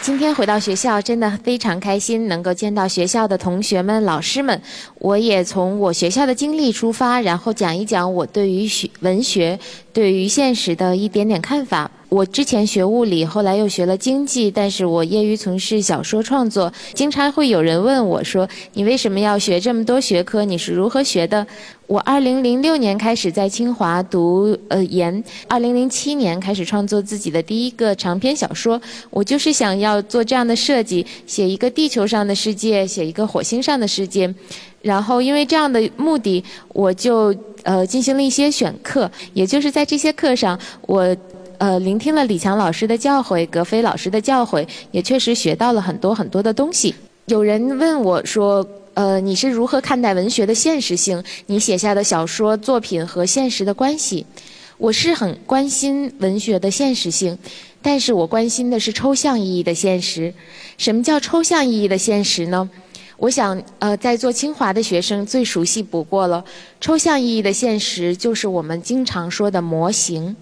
今天回到学校，真的非常开心，能够见到学校的同学们、老师们。我也从我学校的经历出发，然后讲一讲我对于学文学、对于现实的一点点看法。我之前学物理，后来又学了经济，但是我业余从事小说创作。经常会有人问我说：“你为什么要学这么多学科？你是如何学的？”我二零零六年开始在清华读呃研，二零零七年开始创作自己的第一个长篇小说。我就是想要做这样的设计，写一个地球上的世界，写一个火星上的世界。然后因为这样的目的，我就呃进行了一些选课，也就是在这些课上我。呃，聆听了李强老师的教诲，格非老师的教诲，也确实学到了很多很多的东西。有人问我说：“呃，你是如何看待文学的现实性？你写下的小说作品和现实的关系？”我是很关心文学的现实性，但是我关心的是抽象意义的现实。什么叫抽象意义的现实呢？我想，呃，在做清华的学生最熟悉不过了。抽象意义的现实就是我们经常说的模型。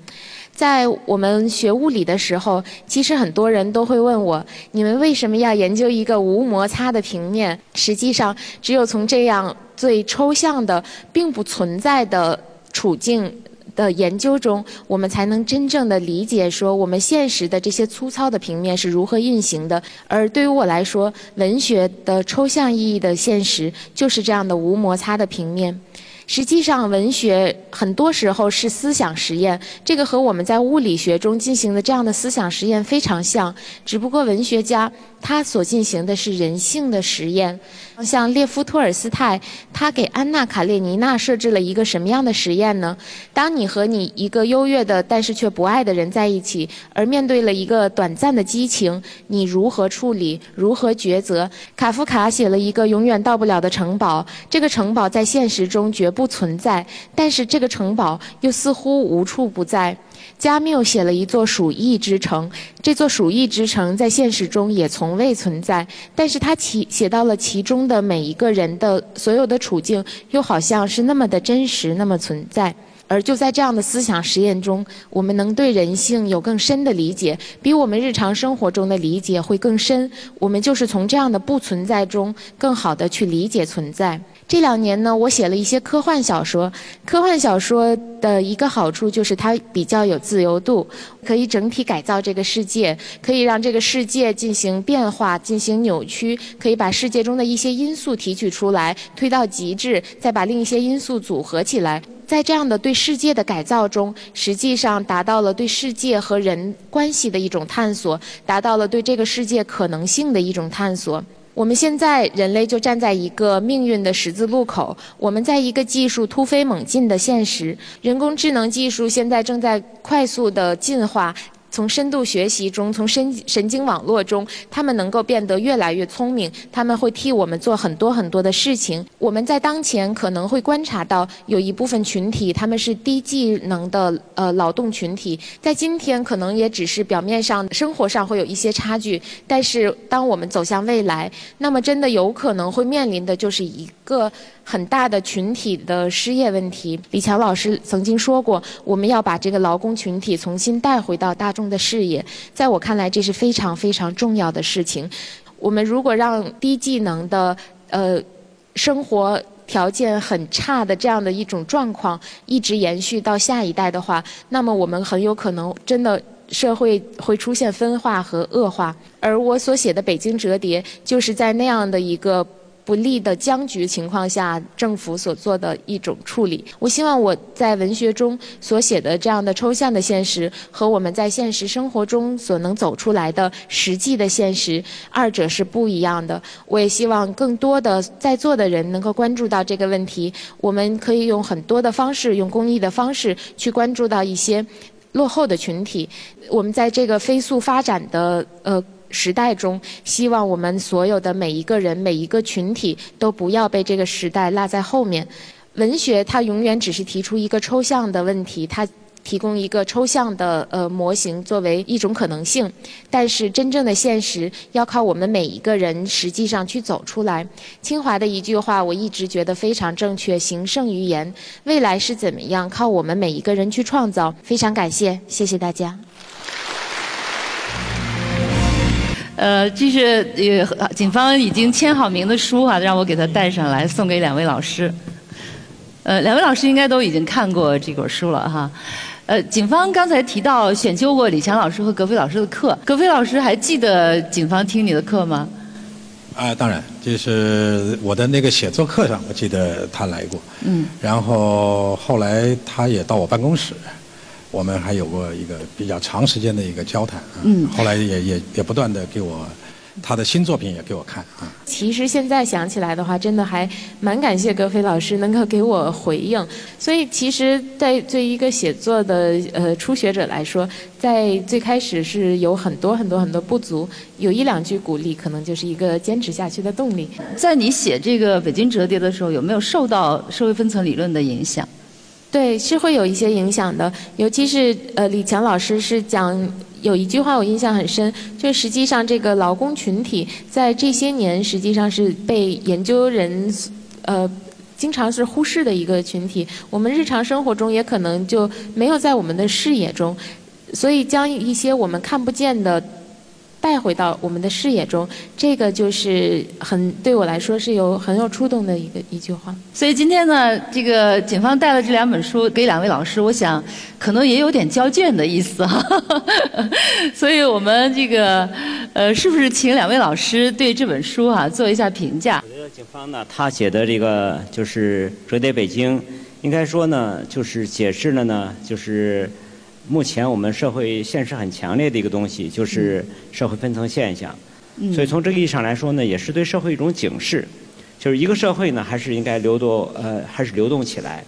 在我们学物理的时候，其实很多人都会问我：你们为什么要研究一个无摩擦的平面？实际上，只有从这样最抽象的、并不存在的处境的研究中，我们才能真正的理解说我们现实的这些粗糙的平面是如何运行的。而对于我来说，文学的抽象意义的现实就是这样的无摩擦的平面。实际上，文学很多时候是思想实验，这个和我们在物理学中进行的这样的思想实验非常像，只不过文学家。他所进行的是人性的实验，像列夫·托尔斯泰，他给安娜·卡列尼娜设置了一个什么样的实验呢？当你和你一个优越的但是却不爱的人在一起，而面对了一个短暂的激情，你如何处理？如何抉择？卡夫卡写了一个永远到不了的城堡，这个城堡在现实中绝不存在，但是这个城堡又似乎无处不在。加缪写了一座鼠疫之城，这座鼠疫之城在现实中也从未存在，但是他其写到了其中的每一个人的所有的处境，又好像是那么的真实，那么存在。而就在这样的思想实验中，我们能对人性有更深的理解，比我们日常生活中的理解会更深。我们就是从这样的不存在中，更好的去理解存在。这两年呢，我写了一些科幻小说。科幻小说的一个好处就是它比较有自由度，可以整体改造这个世界，可以让这个世界进行变化、进行扭曲，可以把世界中的一些因素提取出来，推到极致，再把另一些因素组合起来。在这样的对世界的改造中，实际上达到了对世界和人关系的一种探索，达到了对这个世界可能性的一种探索。我们现在人类就站在一个命运的十字路口，我们在一个技术突飞猛进的现实，人工智能技术现在正在快速的进化。从深度学习中，从神神经网络中，他们能够变得越来越聪明。他们会替我们做很多很多的事情。我们在当前可能会观察到有一部分群体，他们是低技能的呃劳动群体。在今天，可能也只是表面上生活上会有一些差距。但是，当我们走向未来，那么真的有可能会面临的就是一个。很大的群体的失业问题，李强老师曾经说过，我们要把这个劳工群体重新带回到大众的视野。在我看来，这是非常非常重要的事情。我们如果让低技能的呃生活条件很差的这样的一种状况一直延续到下一代的话，那么我们很有可能真的社会会出现分化和恶化。而我所写的《北京折叠》，就是在那样的一个。不利的僵局情况下，政府所做的一种处理。我希望我在文学中所写的这样的抽象的现实，和我们在现实生活中所能走出来的实际的现实，二者是不一样的。我也希望更多的在座的人能够关注到这个问题。我们可以用很多的方式，用公益的方式去关注到一些落后的群体。我们在这个飞速发展的呃。时代中，希望我们所有的每一个人、每一个群体都不要被这个时代落在后面。文学它永远只是提出一个抽象的问题，它提供一个抽象的呃模型作为一种可能性，但是真正的现实要靠我们每一个人实际上去走出来。清华的一句话我一直觉得非常正确：行胜于言。未来是怎么样，靠我们每一个人去创造。非常感谢，谢谢大家。呃，这是呃警方已经签好名的书啊，让我给他带上来送给两位老师。呃，两位老师应该都已经看过这本书了哈。呃，警方刚才提到选修过李强老师和葛飞老师的课，葛飞老师还记得警方听你的课吗？啊，当然，就是我的那个写作课上，我记得他来过。嗯。然后后来他也到我办公室。我们还有过一个比较长时间的一个交谈啊，后来也也也不断的给我他的新作品也给我看啊。其实现在想起来的话，真的还蛮感谢格飞老师能够给我回应。所以其实，在对一个写作的呃初学者来说，在最开始是有很多很多很多不足，有一两句鼓励，可能就是一个坚持下去的动力。在你写这个北京折叠的时候，有没有受到社会分层理论的影响？对，是会有一些影响的，尤其是呃，李强老师是讲有一句话我印象很深，就实际上这个劳工群体在这些年实际上是被研究人呃经常是忽视的一个群体，我们日常生活中也可能就没有在我们的视野中，所以将一些我们看不见的。带回到我们的视野中，这个就是很对我来说是有很有触动的一个一句话。所以今天呢，这个警方带了这两本书给两位老师，我想可能也有点交卷的意思哈。所以我们这个呃，是不是请两位老师对这本书啊做一下评价？我觉得警方呢，他写的这个就是《折叠北京》，应该说呢，就是解释了呢，就是。目前我们社会现实很强烈的一个东西，就是社会分层现象。所以从这个意义上来说呢，也是对社会一种警示，就是一个社会呢，还是应该流动，呃，还是流动起来。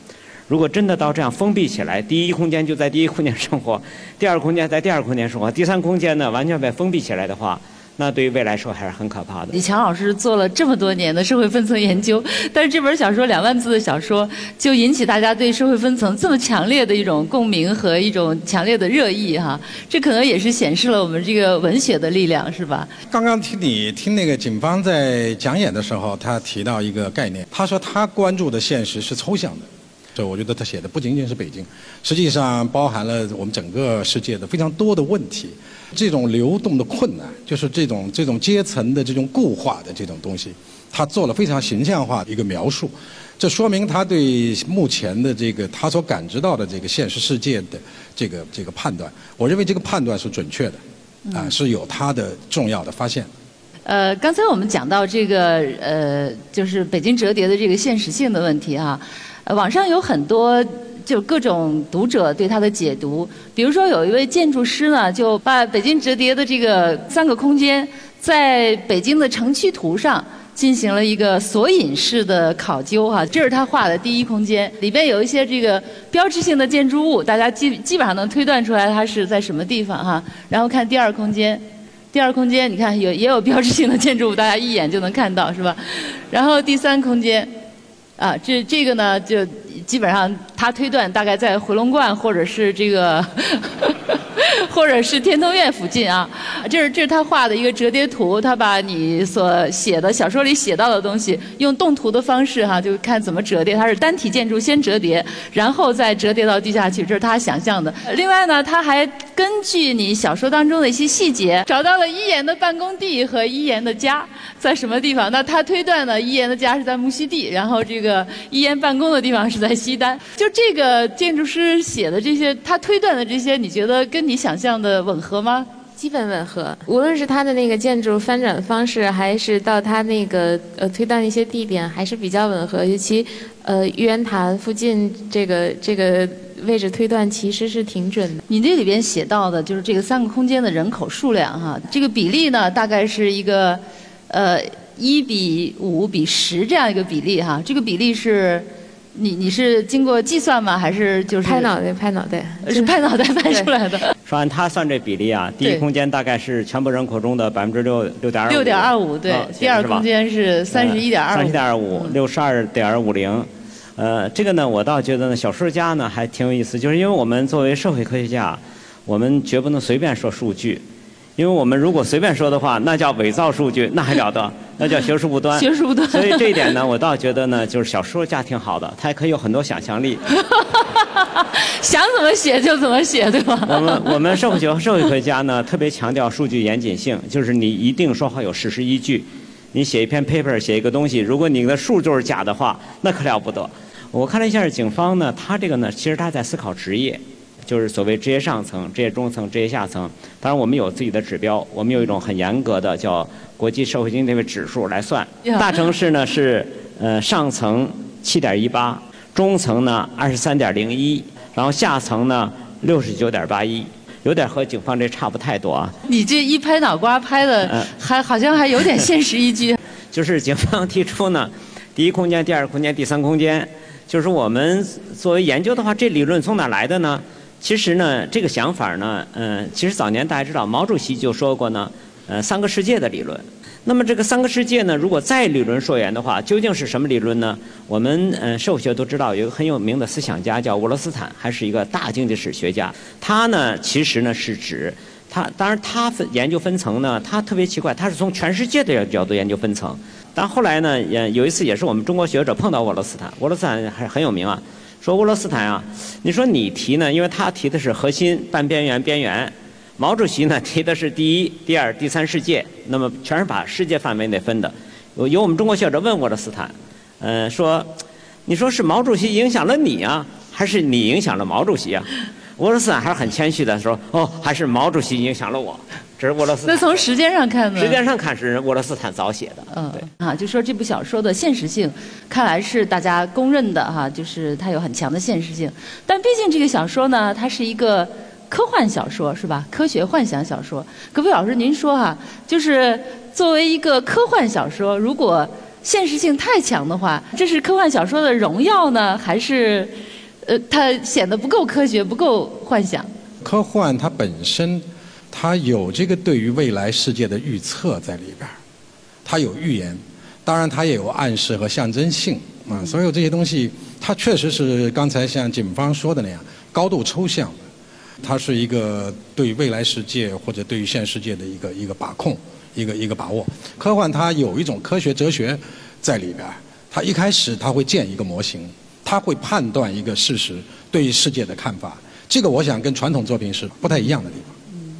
如果真的到这样封闭起来，第一空间就在第一空间生活，第二空间在第二空间生活，第三空间呢完全被封闭起来的话。那对于未来说还是很可怕的。李强老师做了这么多年的社会分层研究，但是这本小说两万字的小说，就引起大家对社会分层这么强烈的一种共鸣和一种强烈的热议哈，这可能也是显示了我们这个文学的力量，是吧？刚刚听你听那个警方在讲演的时候，他提到一个概念，他说他关注的现实是抽象的。所以我觉得他写的不仅仅是北京，实际上包含了我们整个世界的非常多的问题。这种流动的困难，就是这种这种阶层的这种固化的这种东西，他做了非常形象化的一个描述。这说明他对目前的这个他所感知到的这个现实世界的这个这个判断，我认为这个判断是准确的，啊，是有他的重要的发现。呃，刚才我们讲到这个呃，就是北京折叠的这个现实性的问题哈。网上有很多就各种读者对它的解读，比如说有一位建筑师呢，就把北京折叠的这个三个空间，在北京的城区图上进行了一个索引式的考究哈。这是他画的第一空间，里边有一些这个标志性的建筑物，大家基基本上能推断出来它是在什么地方哈。然后看第二空间，第二空间你看有也有标志性的建筑物，大家一眼就能看到是吧？然后第三空间。啊，这这个呢，就基本上他推断大概在回龙观或者是这个。或者是天通苑附近啊，这是这是他画的一个折叠图，他把你所写的小说里写到的东西，用动图的方式哈，就看怎么折叠。它是单体建筑先折叠，然后再折叠到地下去，这是他想象的。另外呢，他还根据你小说当中的一些细节，找到了一言的办公地和一言的家在什么地方。那他推断呢，一言的家是在木樨地，然后这个一言办公的地方是在西单。就这个建筑师写的这些，他推断的这些，你觉得跟你想象的吻合吗？基本吻合。无论是它的那个建筑翻转方式，还是到它那个呃推断的一些地点，还是比较吻合。尤其呃玉渊潭附近这个这个位置推断其实是挺准的。你这里边写到的就是这个三个空间的人口数量哈，这个比例呢大概是一个呃一比五比十这样一个比例哈，这个比例是。你你是经过计算吗？还是就是拍脑袋拍脑袋？是拍脑袋拍出来的。说按他算这比例啊，第一空间大概是全部人口中的百分之六六点二五。六点二五对，第二空间是三十一点二五。三十点二五，六十二点五零。呃，这个呢，我倒觉得呢，小说家呢还挺有意思，就是因为我们作为社会科学家，我们绝不能随便说数据。因为我们如果随便说的话，那叫伪造数据，那还了得？那叫学术不端。学术不端。所以这一点呢，我倒觉得呢，就是小说家挺好的，他也可以有很多想象力。想怎么写就怎么写，对吧？我们我们社会学和社会学家呢，特别强调数据严谨性，就是你一定说话有事实依据。你写一篇 paper，写一个东西，如果你的数就是假的话，那可了不得。我看了一下警方呢，他这个呢，其实他在思考职业，就是所谓职业上层、职业中层、职业下层。当然，我们有自己的指标，我们有一种很严格的叫国际社会经济位指数来算。大城市呢是呃上层七点一八，中层呢二十三点零一，然后下层呢六十九点八一。有点和警方这差不太多啊。你这一拍脑瓜拍的，还好像还有点现实依据。就是警方提出呢，第一空间、第二空间、第三空间，就是我们作为研究的话，这理论从哪来的呢？其实呢，这个想法呢，嗯，其实早年大家知道，毛主席就说过呢，呃，三个世界的理论。那么这个三个世界呢，如果再理论溯源的话，究竟是什么理论呢？我们嗯，社会学都知道有一个很有名的思想家叫沃罗斯坦，还是一个大经济史学家。他呢，其实呢是指他，当然他分研究分层呢，他特别奇怪，他是从全世界的角度研究分层。但后来呢，也有一次也是我们中国学者碰到沃罗斯坦，沃罗斯坦还很有名啊，说沃罗斯坦啊，你说你提呢，因为他提的是核心、半边缘、边缘。毛主席呢提的是第一、第二、第三世界，那么全是把世界范围内分的。有有我们中国学者问沃罗斯坦，呃，说，你说是毛主席影响了你啊，还是你影响了毛主席啊？沃罗斯坦还是很谦虚的说，哦，还是毛主席影响了我。这是沃罗斯。那从时间上看呢？时间上看是沃罗斯坦早写的。嗯，对。啊，就说这部小说的现实性，看来是大家公认的哈，就是它有很强的现实性。但毕竟这个小说呢，它是一个。科幻小说是吧？科学幻想小说，葛飞老师，您说哈，就是作为一个科幻小说，如果现实性太强的话，这是科幻小说的荣耀呢，还是呃，它显得不够科学、不够幻想？科幻它本身，它有这个对于未来世界的预测在里边儿，它有预言，当然它也有暗示和象征性啊。所有这些东西，它确实是刚才像警方说的那样，高度抽象。它是一个对未来世界或者对于现世界的一个一个把控，一个一个把握。科幻它有一种科学哲学在里边它一开始它会建一个模型，它会判断一个事实对于世界的看法。这个我想跟传统作品是不太一样的地方。嗯，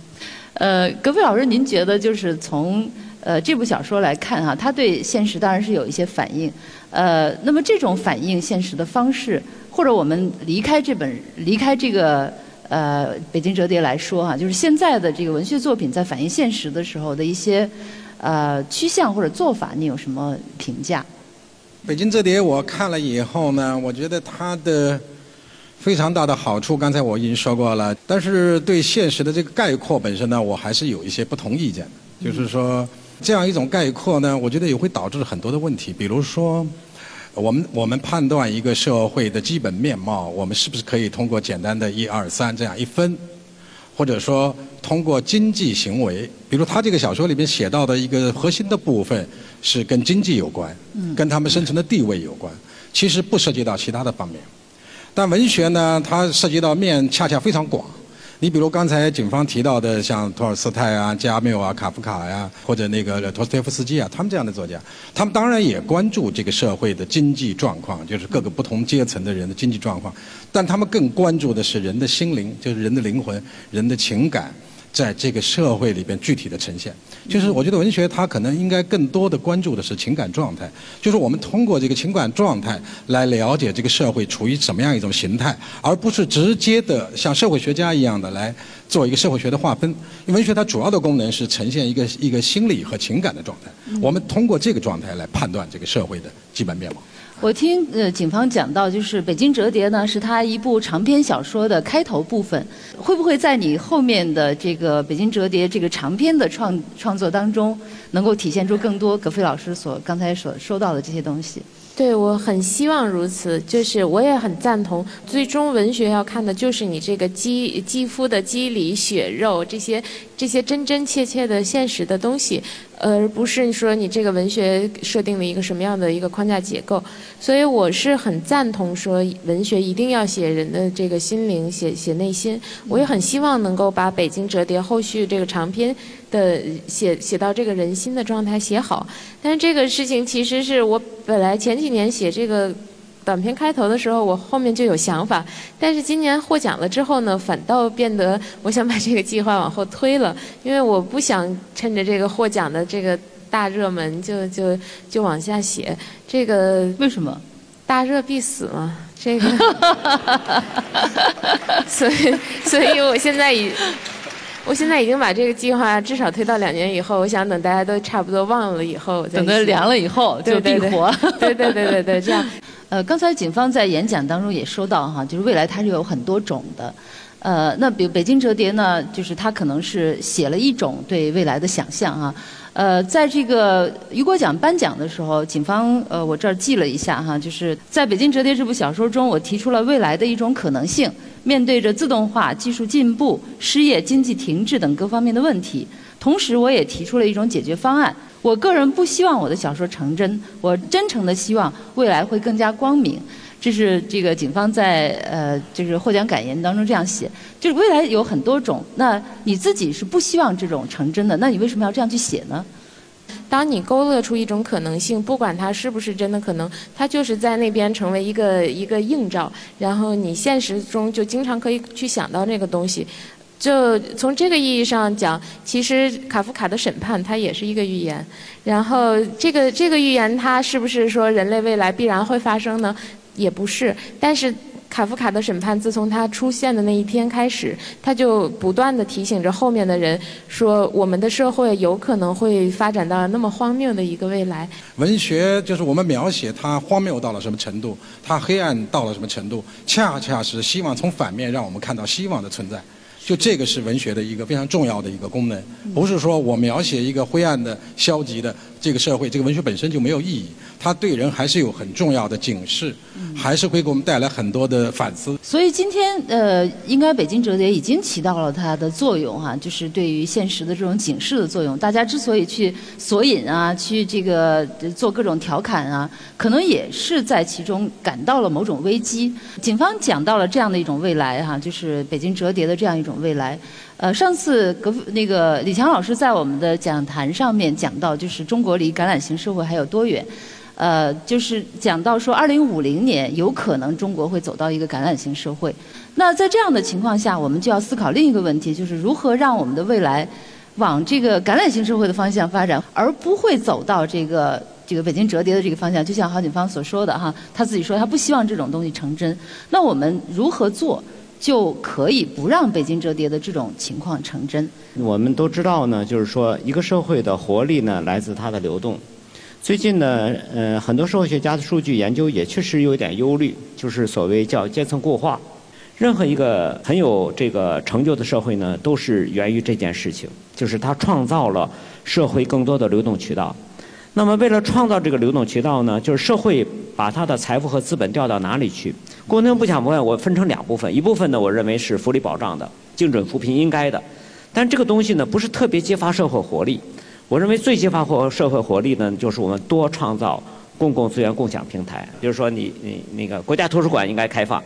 呃，格飞老师，您觉得就是从呃这部小说来看哈，它对现实当然是有一些反应。呃，那么这种反映现实的方式，或者我们离开这本离开这个。呃，北京折叠来说哈，就是现在的这个文学作品在反映现实的时候的一些呃趋向或者做法，你有什么评价？北京折叠我看了以后呢，我觉得它的非常大的好处，刚才我已经说过了。但是对现实的这个概括本身呢，我还是有一些不同意见的。就是说，这样一种概括呢，我觉得也会导致很多的问题，比如说。我们我们判断一个社会的基本面貌，我们是不是可以通过简单的一二三这样一分，或者说通过经济行为，比如他这个小说里面写到的一个核心的部分是跟经济有关，跟他们生存的地位有关，其实不涉及到其他的方面。但文学呢，它涉及到面恰恰非常广。你比如刚才警方提到的，像托尔斯泰啊、加缪啊、卡夫卡呀，或者那个托斯托夫斯基啊，他们这样的作家，他们当然也关注这个社会的经济状况，就是各个不同阶层的人的经济状况，但他们更关注的是人的心灵，就是人的灵魂、人的情感。在这个社会里边具体的呈现，就是我觉得文学它可能应该更多的关注的是情感状态，就是我们通过这个情感状态来了解这个社会处于什么样一种形态，而不是直接的像社会学家一样的来做一个社会学的划分。文学它主要的功能是呈现一个一个心理和情感的状态，我们通过这个状态来判断这个社会的基本面貌。我听呃警方讲到，就是《北京折叠》呢是他一部长篇小说的开头部分，会不会在你后面的这个《北京折叠》这个长篇的创创作当中，能够体现出更多葛飞老师所刚才所说到的这些东西？对，我很希望如此。就是我也很赞同，最终文学要看的就是你这个肌肌肤的肌理、血肉这些这些真真切切的现实的东西，而不是说你这个文学设定了一个什么样的一个框架结构。所以我是很赞同说文学一定要写人的这个心灵，写写内心。我也很希望能够把《北京折叠》后续这个长篇。的写写到这个人心的状态写好，但是这个事情其实是我本来前几年写这个《短片开头的时候，我后面就有想法，但是今年获奖了之后呢，反倒变得我想把这个计划往后推了，因为我不想趁着这个获奖的这个大热门就就就往下写，这个为什么？大热必死嘛，这个，所以所以我现在已。我现在已经把这个计划至少推到两年以后，我想等大家都差不多忘了以后，等它凉了以后就必活。对对对对对，这样。呃，刚才警方在演讲当中也说到哈，就是未来它是有很多种的。呃，那比如北京折叠呢，就是它可能是写了一种对未来的想象啊。呃，在这个雨果奖颁奖的时候，警方呃，我这儿记了一下哈，就是在北京折叠这部小说中，我提出了未来的一种可能性。面对着自动化、技术进步、失业、经济停滞等各方面的问题，同时我也提出了一种解决方案。我个人不希望我的小说成真，我真诚的希望未来会更加光明。这是这个警方在呃，就是获奖感言当中这样写，就是未来有很多种。那你自己是不希望这种成真的，那你为什么要这样去写呢？当你勾勒出一种可能性，不管它是不是真的可能，它就是在那边成为一个一个映照，然后你现实中就经常可以去想到那个东西。就从这个意义上讲，其实卡夫卡的审判它也是一个预言。然后这个这个预言它是不是说人类未来必然会发生呢？也不是，但是。卡夫卡的审判自从他出现的那一天开始，他就不断的提醒着后面的人说，我们的社会有可能会发展到那么荒谬的一个未来。文学就是我们描写它荒谬到了什么程度，它黑暗到了什么程度，恰恰是希望从反面让我们看到希望的存在。就这个是文学的一个非常重要的一个功能，不是说我描写一个灰暗的、消极的这个社会，这个文学本身就没有意义。它对人还是有很重要的警示，还是会给我们带来很多的反思。所以今天呃，应该北京折叠已经起到了它的作用哈，就是对于现实的这种警示的作用。大家之所以去索引啊，去这个做各种调侃啊，可能也是在其中感到了某种危机。警方讲到了这样的一种未来哈，就是北京折叠的这样一种未来。呃，上次格那个李强老师在我们的讲坛上面讲到，就是中国离橄榄型社会还有多远？呃，就是讲到说，二零五零年有可能中国会走到一个橄榄型社会。那在这样的情况下，我们就要思考另一个问题，就是如何让我们的未来往这个橄榄型社会的方向发展，而不会走到这个这个北京折叠的这个方向。就像郝景芳所说的哈，他自己说他不希望这种东西成真。那我们如何做就可以不让北京折叠的这种情况成真？我们都知道呢，就是说一个社会的活力呢，来自它的流动。最近呢，呃，很多社会学家的数据研究也确实有点忧虑，就是所谓叫阶层固化。任何一个很有这个成就的社会呢，都是源于这件事情，就是它创造了社会更多的流动渠道。那么，为了创造这个流动渠道呢，就是社会把它的财富和资本调到哪里去？工农不讲不问，我分成两部分，一部分呢，我认为是福利保障的、精准扶贫应该的，但这个东西呢，不是特别激发社会活力。我认为最激发活社会活力呢，就是我们多创造公共资源共享平台。比如说，你你那个国家图书馆应该开放，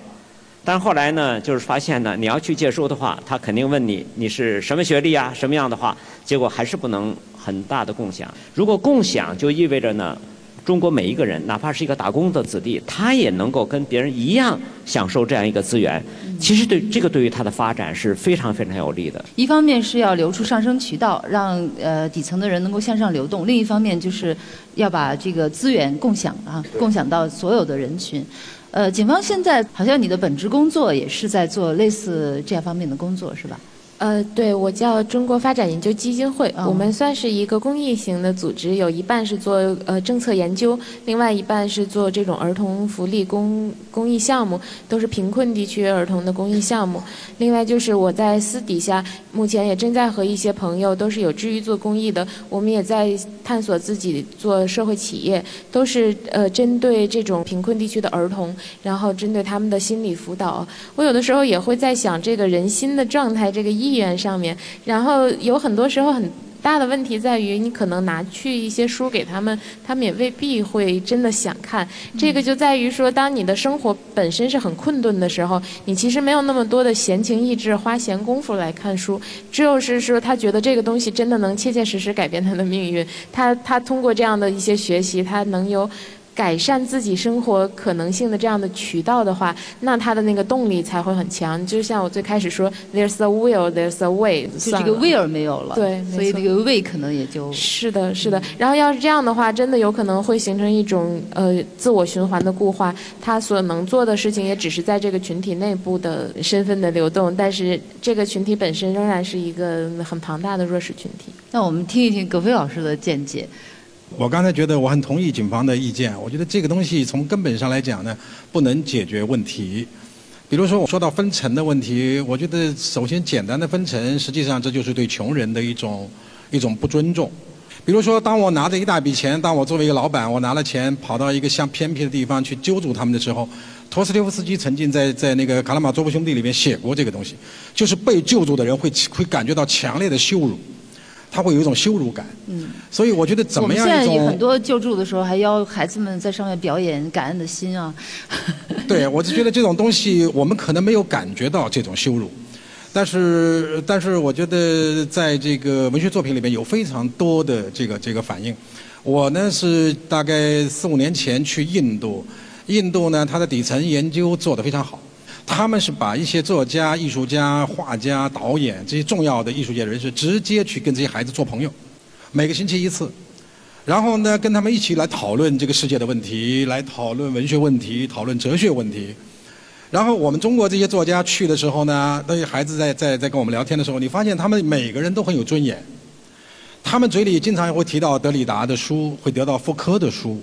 但后来呢，就是发现呢，你要去借书的话，他肯定问你你是什么学历啊，什么样的话，结果还是不能很大的共享。如果共享，就意味着呢。中国每一个人，哪怕是一个打工的子弟，他也能够跟别人一样享受这样一个资源。其实对这个对于他的发展是非常非常有利的。一方面是要留出上升渠道，让呃底层的人能够向上流动；另一方面就是要把这个资源共享啊，共享到所有的人群。呃，警方现在好像你的本职工作也是在做类似这样方面的工作，是吧？呃，对我叫中国发展研究基金会，我们算是一个公益型的组织，有一半是做呃政策研究，另外一半是做这种儿童福利公公益项目，都是贫困地区儿童的公益项目。另外就是我在私底下，目前也正在和一些朋友，都是有志于做公益的，我们也在探索自己做社会企业，都是呃针对这种贫困地区的儿童，然后针对他们的心理辅导。我有的时候也会在想，这个人心的状态，这个意。意愿上面，然后有很多时候很大的问题在于，你可能拿去一些书给他们，他们也未必会真的想看。这个就在于说，当你的生活本身是很困顿的时候，你其实没有那么多的闲情逸致、花闲工夫来看书。只有是说，他觉得这个东西真的能切切实实改变他的命运，他他通过这样的一些学习，他能有。改善自己生活可能性的这样的渠道的话，那他的那个动力才会很强。就像我最开始说，There's a will, there's a way，就这个 will 没有了，对，所以这个 way 可能也就。是的，是的。然后要是这样的话，真的有可能会形成一种呃自我循环的固化。他所能做的事情也只是在这个群体内部的身份的流动，但是这个群体本身仍然是一个很庞大的弱势群体。那我们听一听葛飞老师的见解。我刚才觉得我很同意警方的意见，我觉得这个东西从根本上来讲呢，不能解决问题。比如说我说到分层的问题，我觉得首先简单的分层，实际上这就是对穷人的一种一种不尊重。比如说，当我拿着一大笔钱，当我作为一个老板，我拿了钱跑到一个像偏僻的地方去揪住他们的时候，托斯托夫斯基曾经在在那个《卡拉马佐夫兄弟》里面写过这个东西，就是被救助的人会会感觉到强烈的羞辱。他会有一种羞辱感，嗯，所以我觉得怎么样一种很多救助的时候还要孩子们在上面表演感恩的心啊。对，我就觉得这种东西我们可能没有感觉到这种羞辱，但是但是我觉得在这个文学作品里面有非常多的这个这个反应。我呢是大概四五年前去印度，印度呢它的底层研究做得非常好。他们是把一些作家、艺术家、画家、导演这些重要的艺术界人士直接去跟这些孩子做朋友，每个星期一次，然后呢跟他们一起来讨论这个世界的问题，来讨论文学问题、讨论哲学问题。然后我们中国这些作家去的时候呢，那些孩子在在在跟我们聊天的时候，你发现他们每个人都很有尊严，他们嘴里经常会提到德里达的书，会得到福柯的书。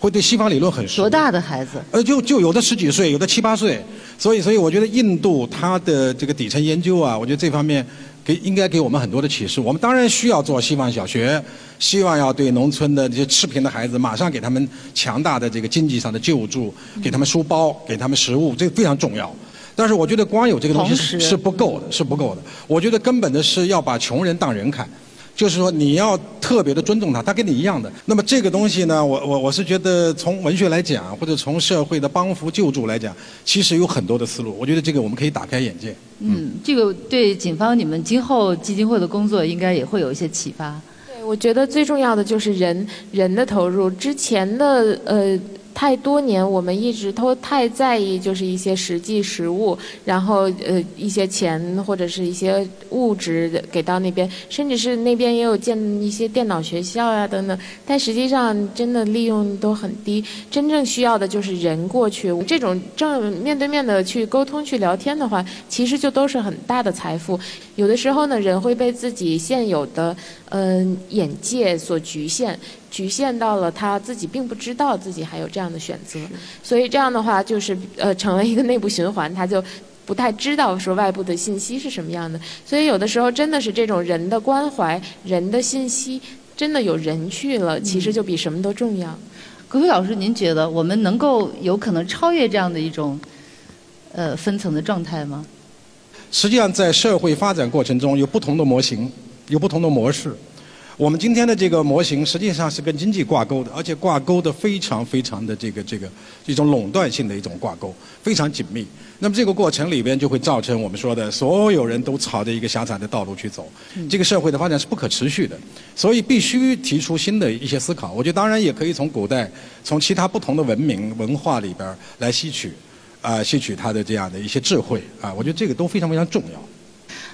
会对西方理论很熟。多大的孩子？呃，就就有的十几岁，有的七八岁。所以，所以我觉得印度它的这个底层研究啊，我觉得这方面给应该给我们很多的启示。我们当然需要做希望小学，希望要对农村的这些赤贫的孩子，马上给他们强大的这个经济上的救助，给他们书包，给他们食物，这个非常重要。但是，我觉得光有这个东西是是不够的，是不够的。我觉得根本的是要把穷人当人看。就是说，你要特别的尊重他，他跟你一样的。那么这个东西呢，我我我是觉得，从文学来讲，或者从社会的帮扶救助来讲，其实有很多的思路。我觉得这个我们可以打开眼界。嗯，这个对警方你们今后基金会的工作应该也会有一些启发。对，我觉得最重要的就是人人的投入。之前的呃。太多年，我们一直都太在意，就是一些实际实物，然后呃一些钱或者是一些物质给到那边，甚至是那边也有建一些电脑学校呀等等，但实际上真的利用都很低。真正需要的就是人过去，这种正面对面的去沟通、去聊天的话，其实就都是很大的财富。有的时候呢，人会被自己现有的嗯眼界所局限。局限到了他自己并不知道自己还有这样的选择，所以这样的话就是呃成为一个内部循环，他就不太知道说外部的信息是什么样的。所以有的时候真的是这种人的关怀、人的信息，真的有人去了，其实就比什么都重要。葛飞老师，您觉得我们能够有可能超越这样的一种呃分层的状态吗？实际上，在社会发展过程中，有不同的模型，有不同的模式。我们今天的这个模型实际上是跟经济挂钩的，而且挂钩的非常非常的这个这个一种垄断性的一种挂钩，非常紧密。那么这个过程里边就会造成我们说的所有人都朝着一个狭窄的道路去走，这个社会的发展是不可持续的，所以必须提出新的一些思考。我觉得当然也可以从古代、从其他不同的文明文化里边来吸取，啊，吸取它的这样的一些智慧啊，我觉得这个都非常非常重要。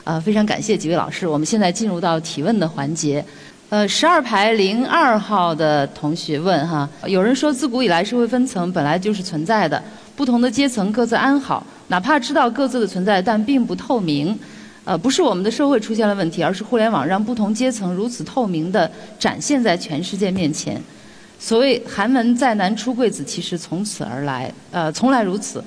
啊，非常感谢几位老师，我们现在进入到提问的环节。呃，十二排零二号的同学问哈，有人说自古以来社会分层本来就是存在的，不同的阶层各自安好，哪怕知道各自的存在，但并不透明。呃，不是我们的社会出现了问题，而是互联网让不同阶层如此透明的展现在全世界面前。所谓寒门再难出贵子，其实从此而来，呃，从来如此。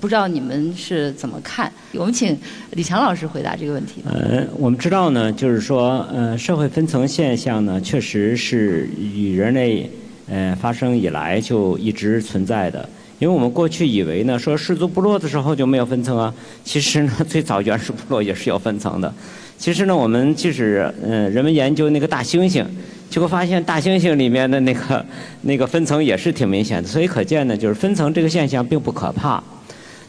不知道你们是怎么看？我们请李强老师回答这个问题。呃，我们知道呢，就是说，呃，社会分层现象呢，确实是与人类呃发生以来就一直存在的。因为我们过去以为呢，说氏族部落的时候就没有分层啊，其实呢，最早原始部落也是有分层的。其实呢，我们即使呃人们研究那个大猩猩，结果发现大猩猩里面的那个那个分层也是挺明显的。所以可见呢，就是分层这个现象并不可怕。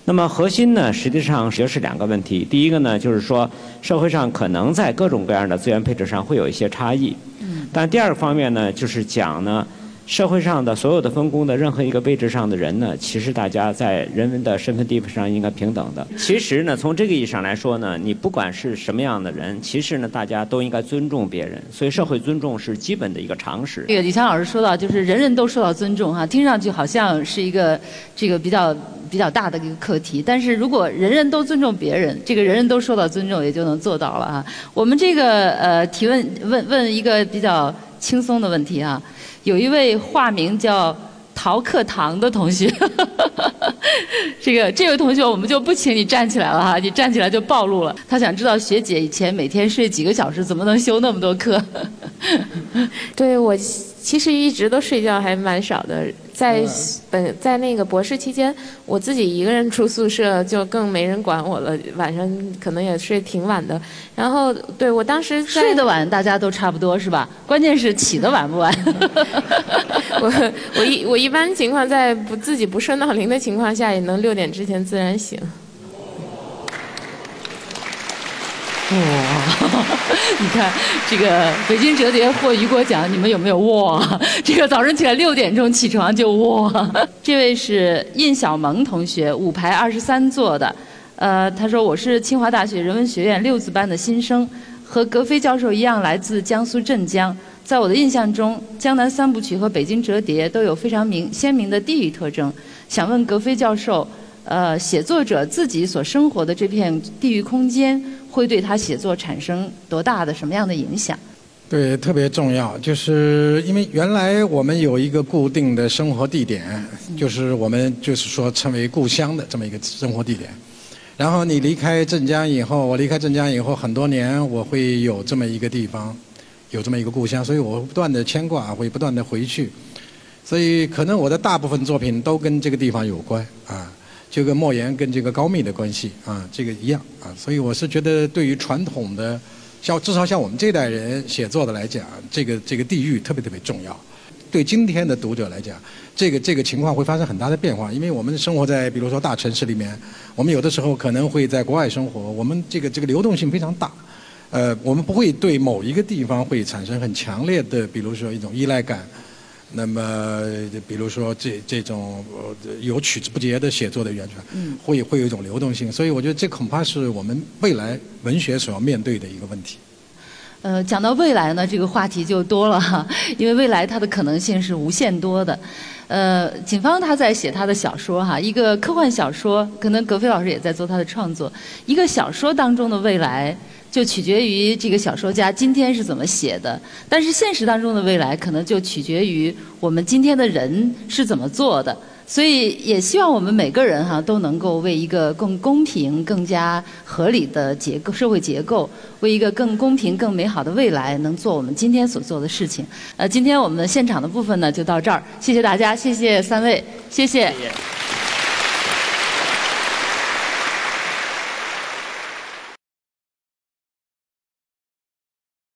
那么核心呢，实际上就是两个问题。第一个呢，就是说社会上可能在各种各样的资源配置上会有一些差异。嗯。但第二个方面呢，就是讲呢，社会上的所有的分工的任何一个位置上的人呢，其实大家在人文的身份地位上应该平等的。其实呢，从这个意义上来说呢，你不管是什么样的人，其实呢，大家都应该尊重别人。所以，社会尊重是基本的一个常识。这个李强老师说到，就是人人都受到尊重哈，听上去好像是一个这个比较比较大的一个课题。但是如果人人都尊重别人，这个人人都受到尊重，也就能做到了啊。我们这个呃提问问问一个比较轻松的问题啊。有一位化名叫陶课堂的同学，这个这位同学我们就不请你站起来了哈，你站起来就暴露了。他想知道学姐以前每天睡几个小时，怎么能修那么多课？对我其实一直都睡觉还蛮少的。在本在那个博士期间，我自己一个人住宿舍，就更没人管我了。晚上可能也睡挺晚的。然后，对我当时睡得晚，大家都差不多是吧？关键是起得晚不晚。我我一我一般情况在不自己不设闹铃的情况下，也能六点之前自然醒。哇，你看这个北京折叠获雨果奖，你们有没有哇？这个早上起来六点钟起床就哇。这位是印小萌同学，五排二十三座的，呃，他说我是清华大学人文学院六字班的新生，和格飞教授一样来自江苏镇江。在我的印象中，江南三部曲和北京折叠都有非常明鲜明的地域特征。想问格飞教授，呃，写作者自己所生活的这片地域空间。会对他写作产生多大的什么样的影响？对，特别重要，就是因为原来我们有一个固定的生活地点，就是我们就是说称为故乡的这么一个生活地点。然后你离开镇江以后，我离开镇江以后很多年，我会有这么一个地方，有这么一个故乡，所以我不断的牵挂，会不断的回去。所以可能我的大部分作品都跟这个地方有关啊。就跟莫言跟这个高密的关系啊，这个一样啊，所以我是觉得对于传统的，像至少像我们这代人写作的来讲，这个这个地域特别特别重要。对今天的读者来讲，这个这个情况会发生很大的变化，因为我们生活在比如说大城市里面，我们有的时候可能会在国外生活，我们这个这个流动性非常大，呃，我们不会对某一个地方会产生很强烈的，比如说一种依赖感。那么，比如说这这种有取之不竭的写作的源泉，会会有一种流动性，所以我觉得这恐怕是我们未来文学所要面对的一个问题。呃，讲到未来呢，这个话题就多了哈，因为未来它的可能性是无限多的。呃，景芳他在写他的小说哈，一个科幻小说，可能葛飞老师也在做他的创作，一个小说当中的未来。就取决于这个小说家今天是怎么写的，但是现实当中的未来可能就取决于我们今天的人是怎么做的。所以也希望我们每个人哈都能够为一个更公平、更加合理的结构社会结构，为一个更公平、更美好的未来，能做我们今天所做的事情。呃，今天我们现场的部分呢就到这儿，谢谢大家，谢谢三位，谢谢。